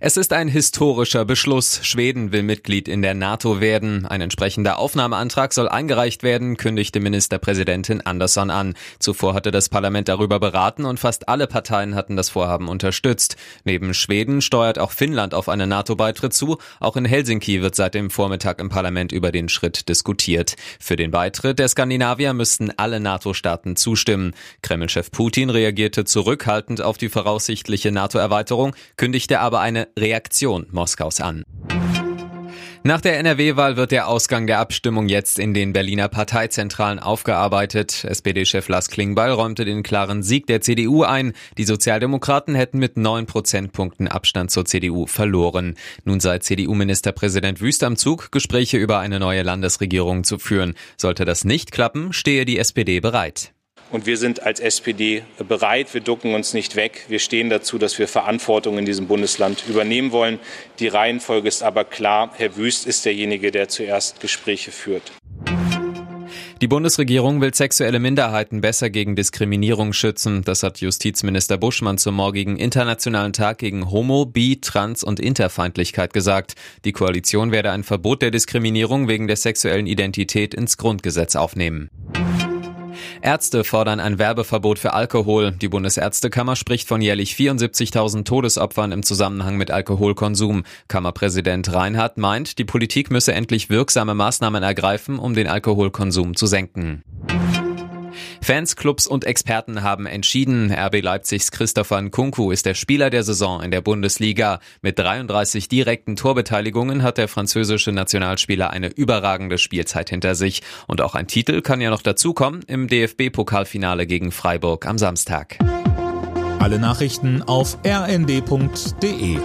Es ist ein historischer Beschluss. Schweden will Mitglied in der NATO werden. Ein entsprechender Aufnahmeantrag soll eingereicht werden, kündigte Ministerpräsidentin Andersson an. Zuvor hatte das Parlament darüber beraten und fast alle Parteien hatten das Vorhaben unterstützt. Neben Schweden steuert auch Finnland auf einen NATO-Beitritt zu. Auch in Helsinki wird seit dem Vormittag im Parlament über den Schritt diskutiert. Für den Beitritt der Skandinavier müssten alle NATO-Staaten zustimmen. Kremlchef Putin reagierte zurückhaltend auf die voraussichtliche NATO-Erweiterung, kündigte aber aber eine Reaktion Moskaus an. Nach der NRW-Wahl wird der Ausgang der Abstimmung jetzt in den Berliner Parteizentralen aufgearbeitet. SPD-Chef Lars Klingbeil räumte den klaren Sieg der CDU ein. Die Sozialdemokraten hätten mit neun Prozentpunkten Abstand zur CDU verloren. Nun sei CDU-Ministerpräsident Wüst am Zug, Gespräche über eine neue Landesregierung zu führen. Sollte das nicht klappen, stehe die SPD bereit. Und wir sind als SPD bereit. Wir ducken uns nicht weg. Wir stehen dazu, dass wir Verantwortung in diesem Bundesland übernehmen wollen. Die Reihenfolge ist aber klar. Herr Wüst ist derjenige, der zuerst Gespräche führt. Die Bundesregierung will sexuelle Minderheiten besser gegen Diskriminierung schützen. Das hat Justizminister Buschmann zum morgigen Internationalen Tag gegen Homo, Bi, Trans und Interfeindlichkeit gesagt. Die Koalition werde ein Verbot der Diskriminierung wegen der sexuellen Identität ins Grundgesetz aufnehmen. Ärzte fordern ein Werbeverbot für Alkohol. Die Bundesärztekammer spricht von jährlich 74.000 Todesopfern im Zusammenhang mit Alkoholkonsum. Kammerpräsident Reinhardt meint, die Politik müsse endlich wirksame Maßnahmen ergreifen, um den Alkoholkonsum zu senken. Fans, Clubs und Experten haben entschieden, RB Leipzigs Christopher Nkunku ist der Spieler der Saison in der Bundesliga. Mit 33 direkten Torbeteiligungen hat der französische Nationalspieler eine überragende Spielzeit hinter sich. Und auch ein Titel kann ja noch dazukommen im DFB-Pokalfinale gegen Freiburg am Samstag. Alle Nachrichten auf rnd.de